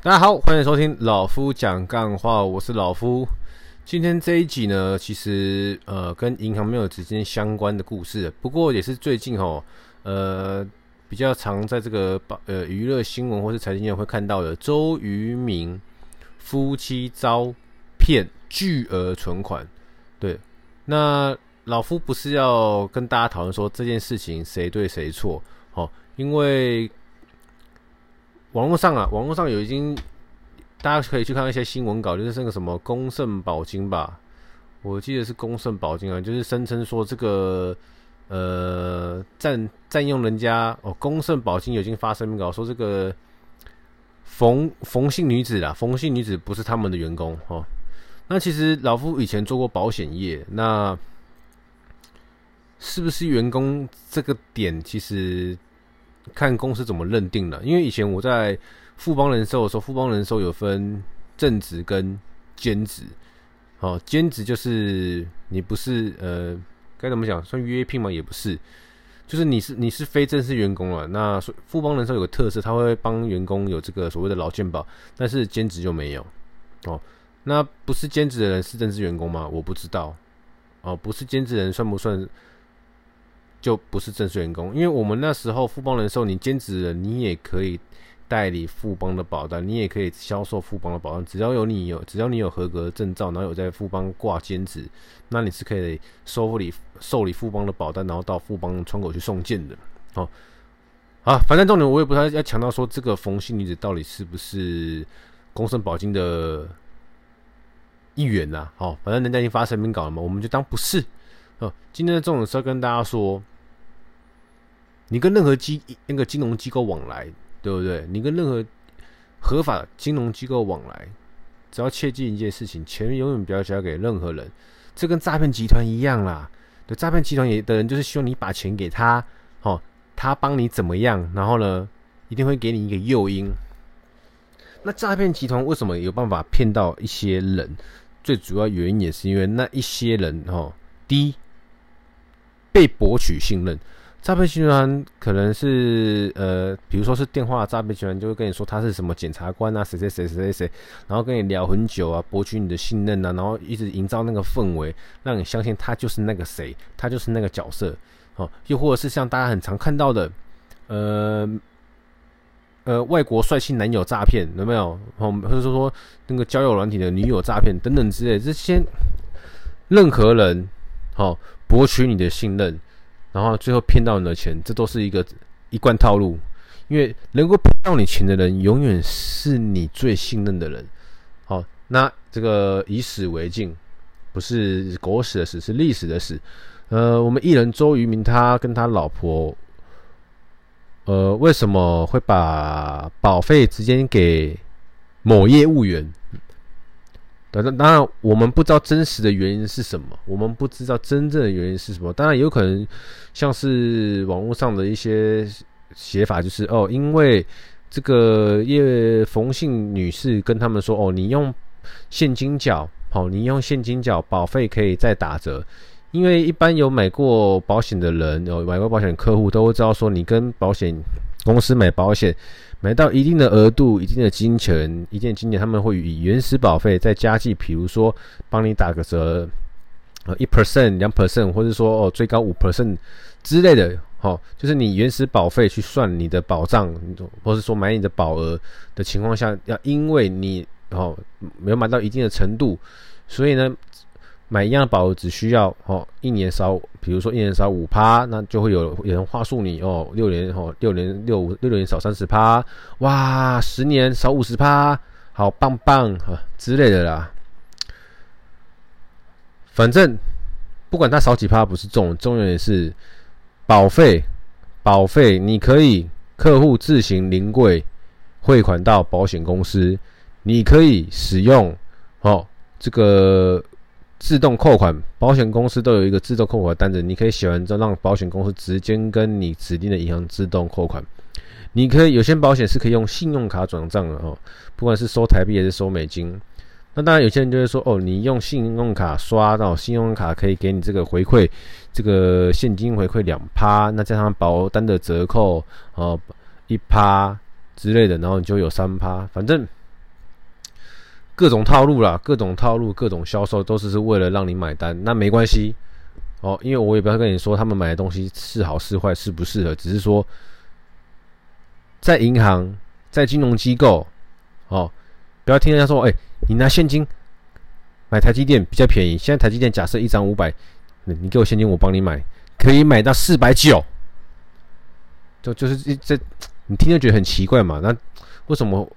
大家好，欢迎收听老夫讲干话，我是老夫。今天这一集呢，其实呃跟银行没有直接相关的故事，不过也是最近哦呃比较常在这个呃娱乐新闻或是财经界会看到的周渝民夫妻遭骗巨额存款。对，那老夫不是要跟大家讨论说这件事情谁对谁错，齁，因为。网络上啊，网络上有已经，大家可以去看一些新闻稿，就是那个什么公圣保金吧，我记得是公圣保金啊，就是声称说这个呃占占用人家哦，公圣保金已经发声明稿说这个冯冯姓女子啦，冯姓女子不是他们的员工哦。那其实老夫以前做过保险业，那是不是员工这个点其实？看公司怎么认定了，因为以前我在富邦人寿的时候，富邦人寿有分正职跟兼职。哦，兼职就是你不是呃，该怎么讲，算约聘吗？也不是，就是你是你是非正式员工了。那富邦人寿有个特色，他会帮员工有这个所谓的劳健保，但是兼职就没有。哦，那不是兼职的人是正式员工吗？我不知道。哦，不是兼职人算不算？就不是正式员工，因为我们那时候富邦人寿，你兼职人，你也可以代理富邦的保单，你也可以销售富邦的保单，只要有你有，只要你有合格证照，然后有在富邦挂兼职，那你是可以收理受理富邦的保单，然后到富邦窗口去送件的。哦，啊，反正重点我也不太要强调说这个冯姓女子到底是不是公圣保金的一员呐？好，反正人家已经发声明稿了嘛，我们就当不是。哦，今天的重点是要跟大家说，你跟任何机那个金融机构往来，对不对？你跟任何合法金融机构往来，只要切记一件事情：钱永远不要交给任何人。这跟诈骗集团一样啦。对，诈骗集团也的人就是希望你把钱给他，哦，他帮你怎么样，然后呢，一定会给你一个诱因。那诈骗集团为什么有办法骗到一些人？最主要原因也是因为那一些人，哦，第一。被博取信任，诈骗集团可能是呃，比如说是电话诈骗集团，就会跟你说他是什么检察官啊，谁谁谁谁谁谁，然后跟你聊很久啊，博取你的信任啊，然后一直营造那个氛围，让你相信他就是那个谁，他就是那个角色，哦，又或者是像大家很常看到的，呃呃，外国帅气男友诈骗有没有？哦，或者说说那个交友软体的女友诈骗等等之类，这些任何人，好、博取你的信任，然后最后骗到你的钱，这都是一个一贯套路。因为能够骗到你钱的人，永远是你最信任的人。好，那这个以史为镜，不是狗屎的屎，是历史的史。呃，我们艺人周渝民他跟他老婆，呃，为什么会把保费直接给某业务员？当然，当然，我们不知道真实的原因是什么，我们不知道真正的原因是什么。当然，有可能像是网络上的一些写法，就是哦，因为这个叶冯姓女士跟他们说，哦，你用现金缴，好，你用现金缴，保费可以再打折。因为一般有买过保险的人，有买过保险客户都会知道，说你跟保险公司买保险。买到一定的额度、一定的金钱、一定的金钱，他们会以原始保费再加计，比如说帮你打个折，呃，一 percent、两 percent，或者说哦最高五 percent 之类的，好，就是你原始保费去算你的保障，或者说买你的保额的情况下，要因为你哦没有买到一定的程度，所以呢。买一样的保额只需要哦，一年少，比如说一年少五趴，那就会有有人话术你哦，六年哦，六年六五六年少三十趴，哇，十年少五十趴，好棒棒啊之类的啦。反正不管他少几趴不是重，重要的是保费，保费你可以客户自行临柜汇款到保险公司，你可以使用哦这个。自动扣款，保险公司都有一个自动扣款单子，你可以写完之后让保险公司直接跟你指定的银行自动扣款。你可以有些保险是可以用信用卡转账的哦，不管是收台币还是收美金。那当然有些人就会说哦，你用信用卡刷到信用卡可以给你这个回馈，这个现金回馈两趴，那加上保单的折扣哦一趴之类的，然后你就有三趴，反正各种套路啦，各种套路，各种销售，都是是为了让你买单。那没关系哦，因为我也不要跟你说他们买的东西是好是坏，适不适合，只是说在银行、在金融机构哦，不要听人家说，哎、你拿现金买台积电比较便宜。现在台积电假设一张五百，你给我现金，我帮你买，可以买到四百九。就就是这，你听着觉得很奇怪嘛？那为什么？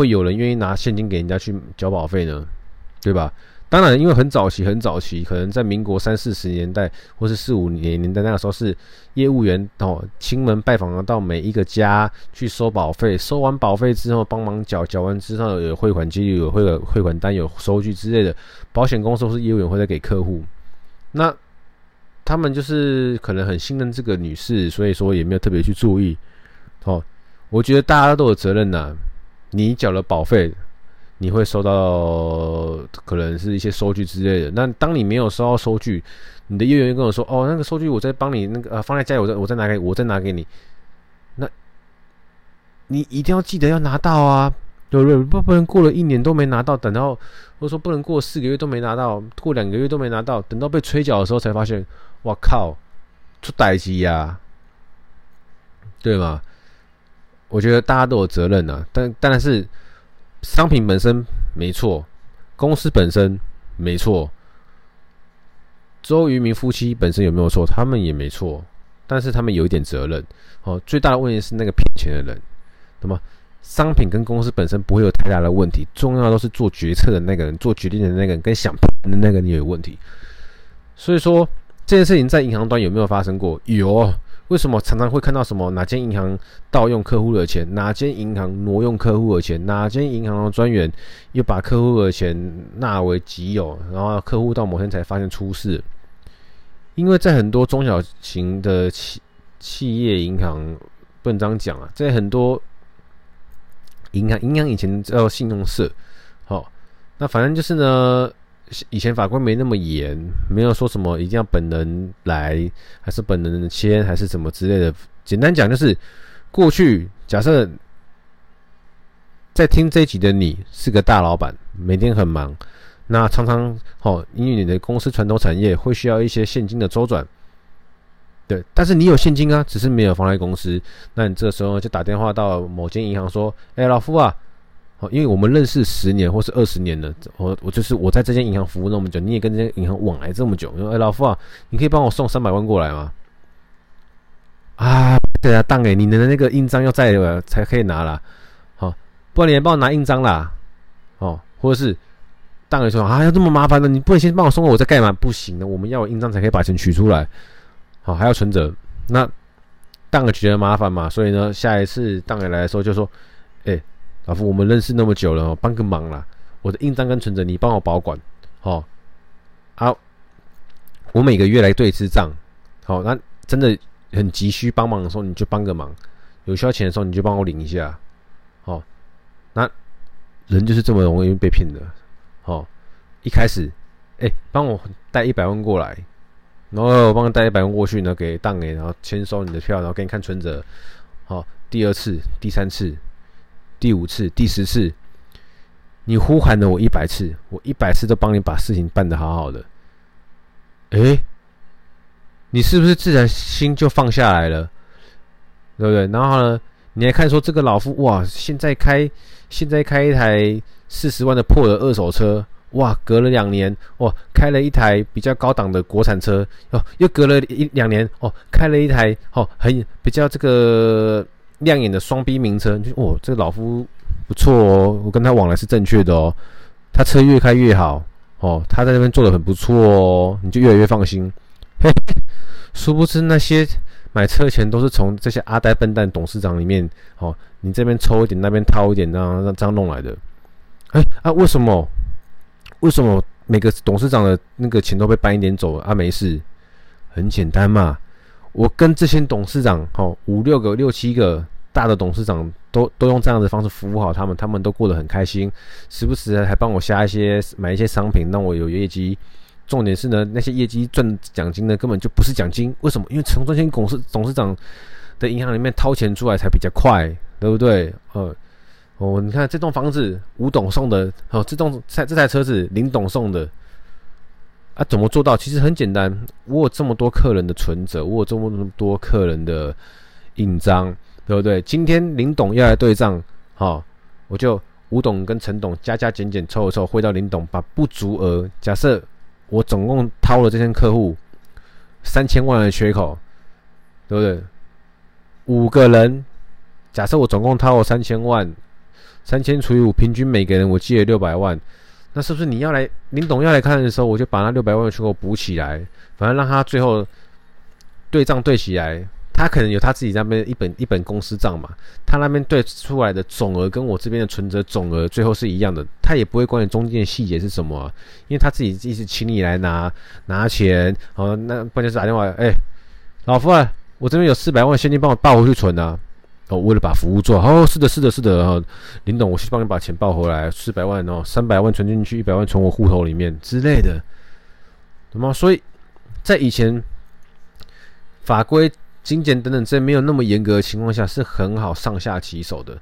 会有人愿意拿现金给人家去交保费呢？对吧？当然，因为很早期，很早期，可能在民国三四十年代或是四五年年代那个时候，是业务员哦，亲门拜访到每一个家去收保费，收完保费之后帮忙缴，缴完之后有汇款记录、有汇汇款单、有收据之类的。保险公司或是业务员会再给客户。那他们就是可能很信任这个女士，所以说也没有特别去注意。哦，我觉得大家都有责任呐。你缴了保费，你会收到可能是一些收据之类的。那当你没有收到收据，你的业务员跟我说：“哦，那个收据我再帮你那个呃放在家里，我再我再拿给我再拿给你。”那，你一定要记得要拿到啊，对不对？不不能过了一年都没拿到，等到或者说不能过四个月都没拿到，过两个月都没拿到，等到被催缴的时候才发现，哇靠，出代志呀，对吗？我觉得大家都有责任呐、啊，但当然是商品本身没错，公司本身没错，周渝民夫妻本身有没有错？他们也没错，但是他们有一点责任。哦，最大的问题是那个骗钱的人。那么商品跟公司本身不会有太大的问题，重要的都是做决策的那个人、做决定的那个人跟想骗的那个人有问题。所以说这件事情在银行端有没有发生过？有。为什么常常会看到什么哪间银行盗用客户的钱，哪间银行挪用客户的钱，哪间银行的专员又把客户的钱纳为己有，然后客户到某天才发现出事？因为在很多中小型的企企业银行，不能这样讲啊，在很多银行，银行以前叫信用社，好，那反正就是呢。以前法规没那么严，没有说什么一定要本人来，还是本人签，还是什么之类的。简单讲就是，过去假设在听这一集的你是个大老板，每天很忙，那常常哦，因为你的公司传统产业会需要一些现金的周转，对，但是你有现金啊，只是没有放在公司，那你这时候就打电话到某间银行说：“哎，老夫啊。”哦，因为我们认识十年或是二十年了，我我就是我在这间银行服务那么久，你也跟这间银行往来这么久，你说哎，老夫啊，你可以帮我送三百万过来吗？啊，对啊，当哎，你的那个印章要在了才可以拿了，好，不然你来帮我拿印章啦，哦，或者是当哎说啊，要这么麻烦的，你不能先帮我送了我再盖吗？不行的，我们要印章才可以把钱取出来，好，还要存折，那当哎觉得麻烦嘛，所以呢，下一次当哎来的时候就说，老夫，我们认识那么久了，帮个忙啦！我的印章跟存折，你帮我保管，好，好，我每个月来对一次账，好，那真的很急需帮忙的时候，你就帮个忙；有需要钱的时候，你就帮我领一下，好，那人就是这么容易被骗的，好，一开始，哎、帮我带一百万过来，然后我帮你带一百万过去呢，给档哎，然后签收你的票，然后给你看存折，好，第二次、第三次。第五次、第十次，你呼喊了我一百次，我一百次都帮你把事情办得好好的。诶，你是不是自然心就放下来了？对不对？然后呢，你还看说这个老夫哇，现在开现在开一台四十万的破的二手车，哇，隔了两年哇，开了一台比较高档的国产车哦，又隔了一两年哦，开了一台哦，很比较这个。亮眼的双 B 名车，就哦，这个老夫不错哦，我跟他往来是正确的哦，他车越开越好哦，他在那边做的很不错哦，你就越来越放心。嘿，殊不知那些买车钱都是从这些阿呆笨蛋董事长里面哦，你这边抽一点，那边掏一点，这样这样弄来的。哎啊，为什么？为什么每个董事长的那个钱都被搬一点走啊？没事，很简单嘛。我跟这些董事长，哦，五六个、六七个大的董事长，都都用这样的方式服务好他们，他们都过得很开心，时不时的还帮我下一些买一些商品，让我有业绩。重点是呢，那些业绩赚奖金呢，根本就不是奖金。为什么？因为从这些董事董事长的银行里面掏钱出来才比较快，对不对？呃，哦，你看这栋房子吴董送的，哦，这栋这这台车子林董送的。啊，怎么做到？其实很简单，我有这么多客人的存折，我有这么多客人的印章，对不对？今天林董要来对账，好，我就吴董跟陈董加加减减凑一凑，汇到林董，把不足额，假设我总共掏了这些客户三千万的缺口，对不对？五个人，假设我总共掏了三千万，三千除以五，平均每个人我借了六百万。那是不是你要来林董要来看的时候，我就把那六百万的缺口补起来，反正让他最后对账对起来，他可能有他自己那边一本一本公司账嘛，他那边对出来的总额跟我这边的存折总额最后是一样的，他也不会管你中间的细节是什么，因为他自己一直请你来拿拿钱，好，那关键是打电话，哎、老夫啊，我这边有四百万现金，帮我报回去存啊。哦，为了把服务做好，哦，是的，是的，是的，哦，林董，我去帮你把钱报回来，四百万哦，三百万存进去，一百万存我户头里面之类的，懂吗？所以在以前法规、精简等等这没有那么严格的情况下，是很好上下其手的。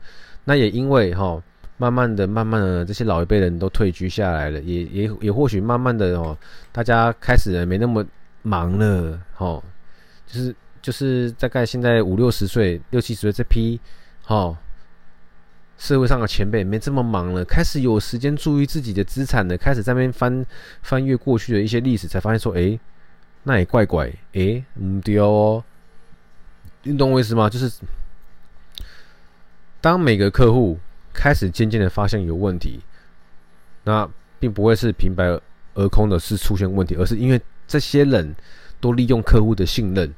那也因为哈，慢慢的、慢慢的，这些老一辈人都退居下来了，也也也或许慢慢的哦，大家开始没那么忙了，哈，就是。就是大概现在五六十岁、六七十岁这批，哦，社会上的前辈没这么忙了，开始有时间注意自己的资产了，开始在那边翻翻阅过去的一些历史，才发现说，诶，那也怪怪，诶，唔对哦，你懂我意思吗？就是当每个客户开始渐渐的发现有问题，那并不会是平白而空的是出现问题，而是因为这些人都利用客户的信任，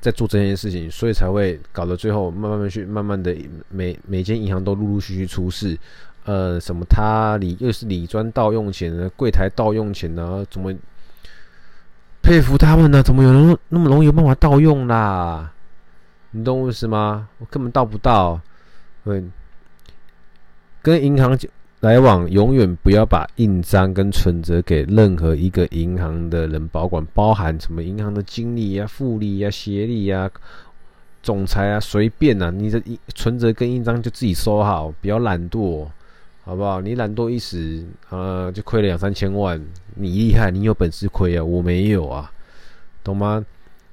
在做这件事情，所以才会搞得最后慢慢去，慢慢的每每间银行都陆陆续续出事，呃，什么他理又是理专盗用钱？柜台盗用钱呢？怎么佩服他们呢？怎么有人那么容易有办法盗用啦？你懂我意思吗？我根本盗不到，对，跟银行来往永远不要把印章跟存折给任何一个银行的人保管，包含什么银行的经理呀、副理呀、协理呀、总裁啊，随便呐，你的存折跟印章就自己收好，不要懒惰，好不好？你懒惰一时，呃，就亏了两三千万，你厉害，你有本事亏啊，我没有啊，懂吗？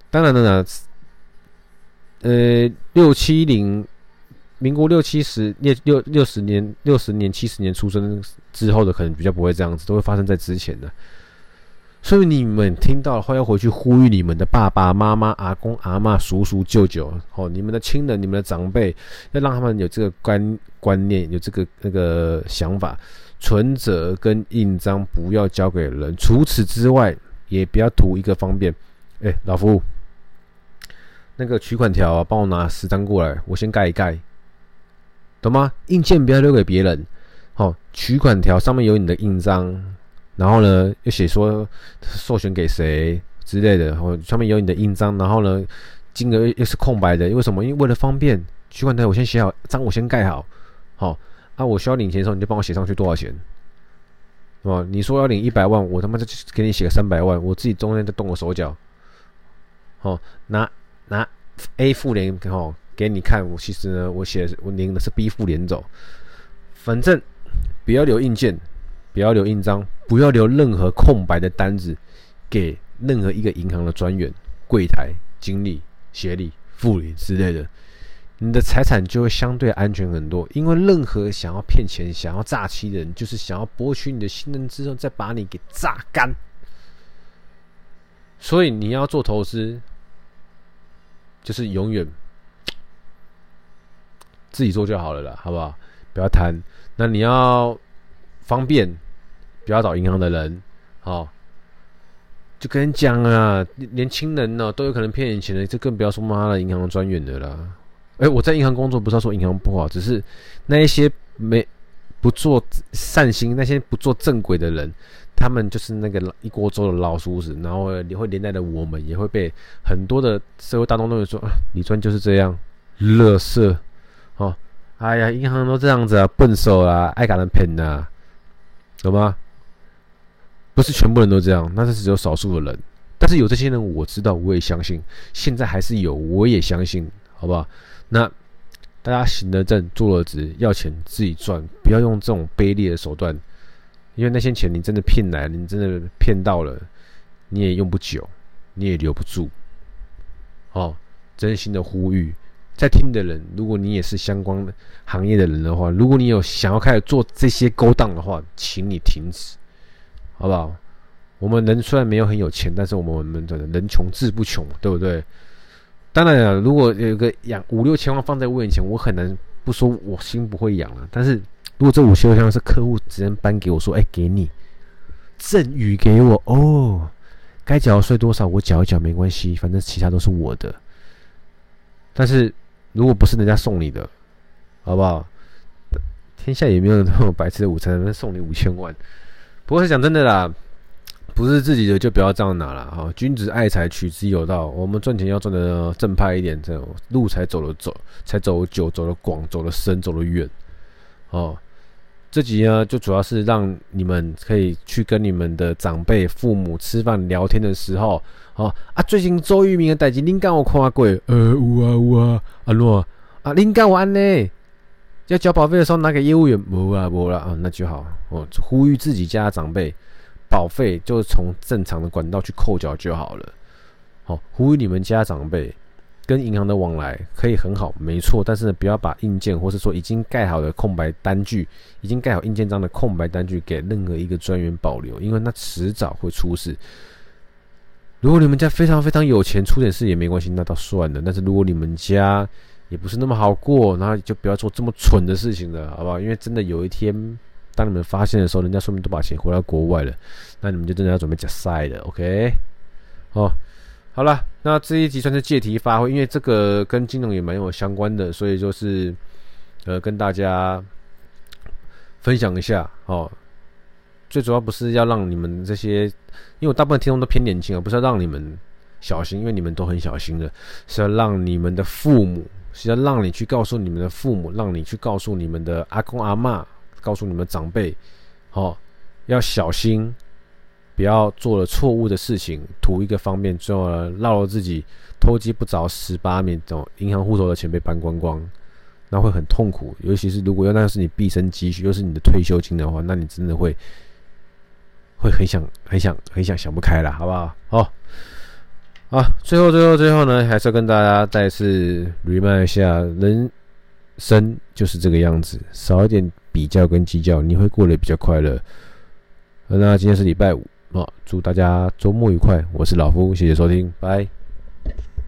当然了呢，呃，六七零。民国六七十六六六十年六十年七十年出生之后的，可能比较不会这样子，都会发生在之前的。所以你们听到的话，要回去呼吁你们的爸爸妈妈、阿公阿嬷、叔叔舅舅，哦，你们的亲人、你们的长辈，要让他们有这个观观念，有这个那个想法。存折跟印章不要交给人，除此之外，也不要图一个方便。哎、老夫，那个取款条，帮我拿十张过来，我先盖一盖。懂吗？印件不要留给别人。哦，取款条上面有你的印章，然后呢，又写说授权给谁之类的。然后上面有你的印章，然后呢，金额又是空白的。为什么？因为为了方便，取款条我先写好，章我先盖好。好、哦，啊，我需要领钱的时候，你就帮我写上去多少钱，哦？你说要领一百万，我他妈就给你写个三百万，我自己中间再动个手脚。好、哦，拿拿 A 复联，好。给你看，我其实呢，我写我领的是 B 复联走，反正不要留印件，不要留印章，不要留任何空白的单子给任何一个银行的专员、柜台、经理、协理、副理之类的，你的财产就会相对安全很多。因为任何想要骗钱、想要诈欺的人，就是想要博取你的信任之后，再把你给榨干。所以你要做投资，就是永远。自己做就好了啦，好不好？不要贪。那你要方便，不要找银行的人，好。就跟你讲啊，年轻人呢都有可能骗你钱的，这更不要说妈的银行专员的啦。哎，我在银行工作，不是要说银行不好，只是那一些没不做善心、那些不做正轨的人，他们就是那个一锅粥的老鼠屎，然后也会连带的我们也会被很多的社会大众都会说啊，李专就是这样，垃圾。哦，哎呀，银行都这样子啊，笨手啊，爱给人骗呐，懂吗？不是全部人都这样，那是只有少数的人。但是有这些人，我知道，我也相信，现在还是有，我也相信，好不好？那大家行得正，坐得直，要钱自己赚，不要用这种卑劣的手段，因为那些钱你真的骗来，你真的骗到了，你也用不久，你也留不住。哦，真心的呼吁，在听的人，如果你也是相关行业的人的话，如果你有想要开始做这些勾当的话，请你停止，好不好？我们人虽然没有很有钱，但是我们我们的人穷志不穷，对不对？当然了，如果有个养五六千万放在我眼前，我很难不说我心不会痒了。但是如果这五千万是客户直接颁给我说，哎，给你赠予给我哦，该缴税多少我缴一缴没关系，反正其他都是我的。但是如果不是人家送你的，好不好？天下也没有那么白吃的午餐，能送你五千万。不过是讲真的啦。不是自己的就不要这样拿了哈，君子爱财，取之有道。我们赚钱要赚的正派一点，这种路才走得走，才走得久，走得广，走得深，走得远。哦，这集呢，就主要是让你们可以去跟你们的长辈、父母吃饭聊天的时候，哦啊，最近周渝民的代志，恁敢有看过？呃，有啊有啊，阿诺啊，恁敢有安呢？要交保费的时候拿给业务员，无啊无啦啊，那就好。哦，呼吁自己家的长辈。保费就是从正常的管道去扣缴就好了。好，呼吁你们家长辈跟银行的往来可以很好，没错。但是呢，不要把印鉴或是说已经盖好的空白单据，已经盖好印鉴章的空白单据给任何一个专员保留，因为那迟早会出事。如果你们家非常非常有钱，出点事也没关系，那倒算了。但是如果你们家也不是那么好过，那就不要做这么蠢的事情了，好不好？因为真的有一天。当你们发现的时候，人家说明都把钱回到国外了，那你们就真的要准备假赛了，OK？哦，好了，那这一集算是借题发挥，因为这个跟金融也蛮有相关的，所以就是呃跟大家分享一下哦。最主要不是要让你们这些，因为我大部分听众都偏年轻啊，不是要让你们小心，因为你们都很小心的，是要让你们的父母，是要让你去告诉你们的父母，让你去告诉你们的阿公阿嬷。告诉你们长辈，哦，要小心，不要做了错误的事情，图一个方便，最后呢，落了自己偷鸡不着蚀把米，这种银行户头的钱被搬光光，那会很痛苦。尤其是如果要那是你毕生积蓄，又是你的退休金的话，那你真的会会很想、很想、很想想不开了，好不好？好，啊，最后、最后、最后呢，还是要跟大家再次 remind 一下，人生就是这个样子，少一点。比较跟计较，你会过得比较快乐。那今天是礼拜五，好祝大家周末愉快。我是老夫，谢谢收听，拜。